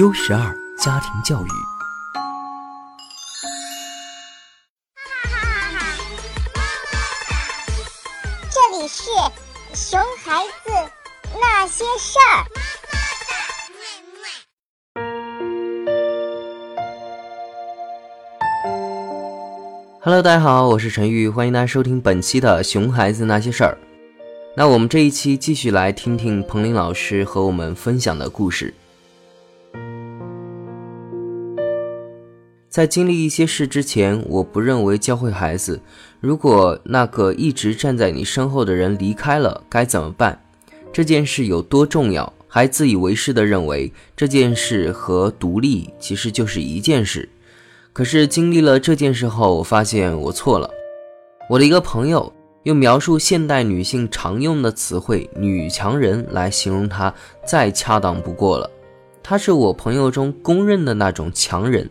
优十二家庭教育。这里是熊孩子那些事儿。Hello，大家好，我是陈玉，欢迎大家收听本期的《熊孩子那些事儿》。那我们这一期继续来听听彭林老师和我们分享的故事。在经历一些事之前，我不认为教会孩子，如果那个一直站在你身后的人离开了，该怎么办？这件事有多重要？还自以为是的认为这件事和独立其实就是一件事。可是经历了这件事后，我发现我错了。我的一个朋友用描述现代女性常用的词汇“女强人”来形容她，再恰当不过了。她是我朋友中公认的那种强人，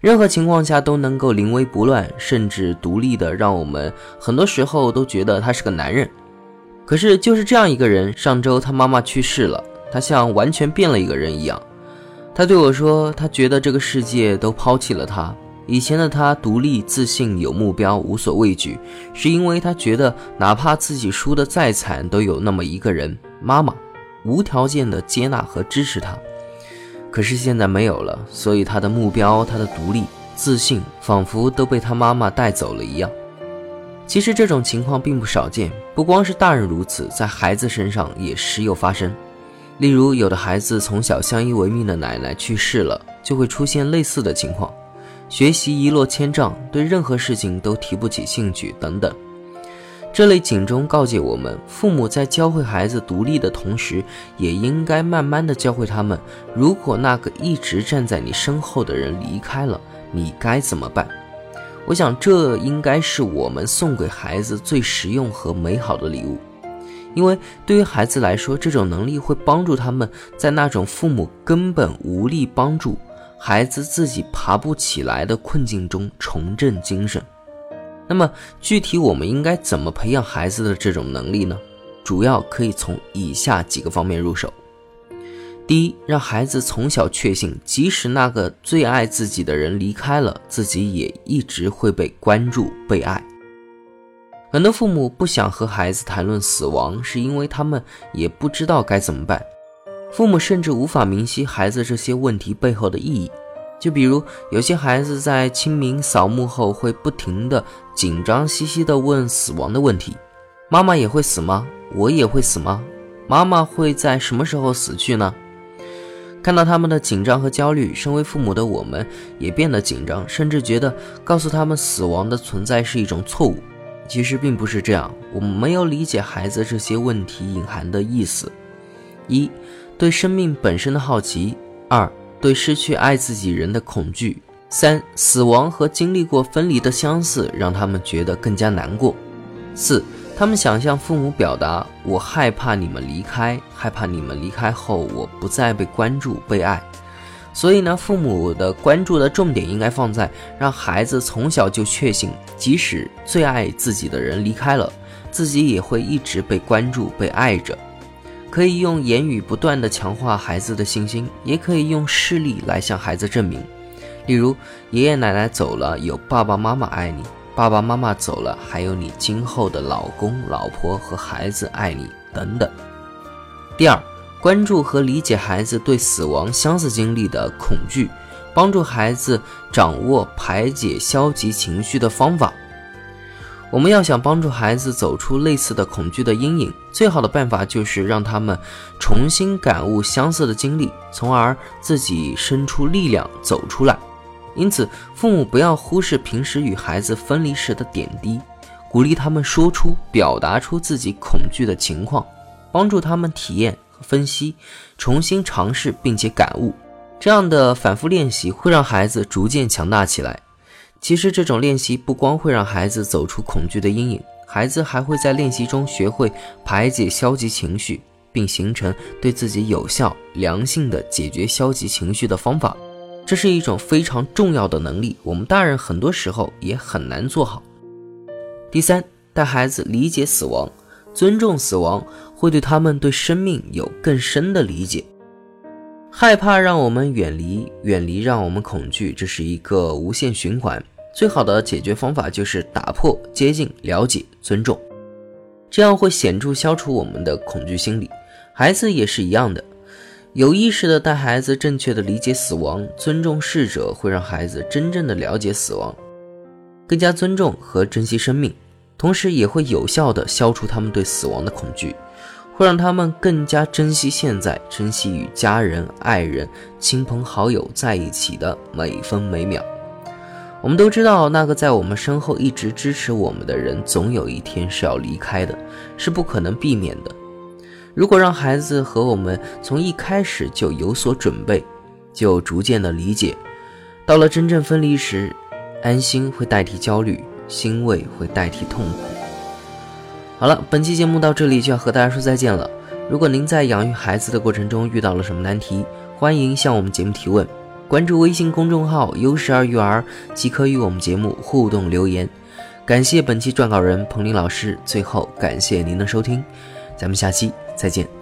任何情况下都能够临危不乱，甚至独立的，让我们很多时候都觉得他是个男人。可是就是这样一个人，上周他妈妈去世了，他像完全变了一个人一样。他对我说：“他觉得这个世界都抛弃了他。以前的他独立、自信、有目标、无所畏惧，是因为他觉得哪怕自己输得再惨，都有那么一个人——妈妈，无条件的接纳和支持他。可是现在没有了，所以他的目标、他的独立、自信，仿佛都被他妈妈带走了一样。其实这种情况并不少见，不光是大人如此，在孩子身上也时有发生。”例如，有的孩子从小相依为命的奶奶去世了，就会出现类似的情况，学习一落千丈，对任何事情都提不起兴趣等等。这类警钟告诫我们，父母在教会孩子独立的同时，也应该慢慢的教会他们：如果那个一直站在你身后的人离开了，你该怎么办？我想，这应该是我们送给孩子最实用和美好的礼物。因为对于孩子来说，这种能力会帮助他们在那种父母根本无力帮助孩子自己爬不起来的困境中重振精神。那么，具体我们应该怎么培养孩子的这种能力呢？主要可以从以下几个方面入手。第一，让孩子从小确信，即使那个最爱自己的人离开了，自己也一直会被关注、被爱。很多父母不想和孩子谈论死亡，是因为他们也不知道该怎么办。父母甚至无法明晰孩子这些问题背后的意义。就比如，有些孩子在清明扫墓后会不停地紧张兮兮地问死亡的问题：“妈妈也会死吗？我也会死吗？妈妈会在什么时候死去呢？”看到他们的紧张和焦虑，身为父母的我们也变得紧张，甚至觉得告诉他们死亡的存在是一种错误。其实并不是这样，我们没有理解孩子这些问题隐含的意思：一，对生命本身的好奇；二，对失去爱自己人的恐惧；三，死亡和经历过分离的相似，让他们觉得更加难过；四，他们想向父母表达：我害怕你们离开，害怕你们离开后我不再被关注、被爱。所以呢，父母的关注的重点应该放在让孩子从小就确信，即使最爱自己的人离开了，自己也会一直被关注、被爱着。可以用言语不断的强化孩子的信心，也可以用事例来向孩子证明。例如，爷爷奶奶走了，有爸爸妈妈爱你；爸爸妈妈走了，还有你今后的老公、老婆和孩子爱你等等。第二。关注和理解孩子对死亡相似经历的恐惧，帮助孩子掌握排解消极情绪的方法。我们要想帮助孩子走出类似的恐惧的阴影，最好的办法就是让他们重新感悟相似的经历，从而自己生出力量走出来。因此，父母不要忽视平时与孩子分离时的点滴，鼓励他们说出、表达出自己恐惧的情况，帮助他们体验和。分析，重新尝试，并且感悟，这样的反复练习会让孩子逐渐强大起来。其实，这种练习不光会让孩子走出恐惧的阴影，孩子还会在练习中学会排解消极情绪，并形成对自己有效、良性的解决消极情绪的方法。这是一种非常重要的能力，我们大人很多时候也很难做好。第三，带孩子理解死亡。尊重死亡，会对他们对生命有更深的理解。害怕让我们远离，远离让我们恐惧，这是一个无限循环。最好的解决方法就是打破、接近、了解、尊重，这样会显著消除我们的恐惧心理。孩子也是一样的，有意识的带孩子正确的理解死亡，尊重逝者，会让孩子真正的了解死亡，更加尊重和珍惜生命，同时也会有效的消除他们对死亡的恐惧，会让他们更加珍惜现在，珍惜与家人、爱人、亲朋好友在一起的每分每秒。我们都知道，那个在我们身后一直支持我们的人，总有一天是要离开的，是不可能避免的。如果让孩子和我们从一开始就有所准备，就逐渐的理解，到了真正分离时，安心会代替焦虑，欣慰会代替痛苦。好了，本期节目到这里就要和大家说再见了。如果您在养育孩子的过程中遇到了什么难题，欢迎向我们节目提问。关注微信公众号“优时二育儿”，即可与我们节目互动留言。感谢本期撰稿人彭林老师。最后，感谢您的收听，咱们下期再见。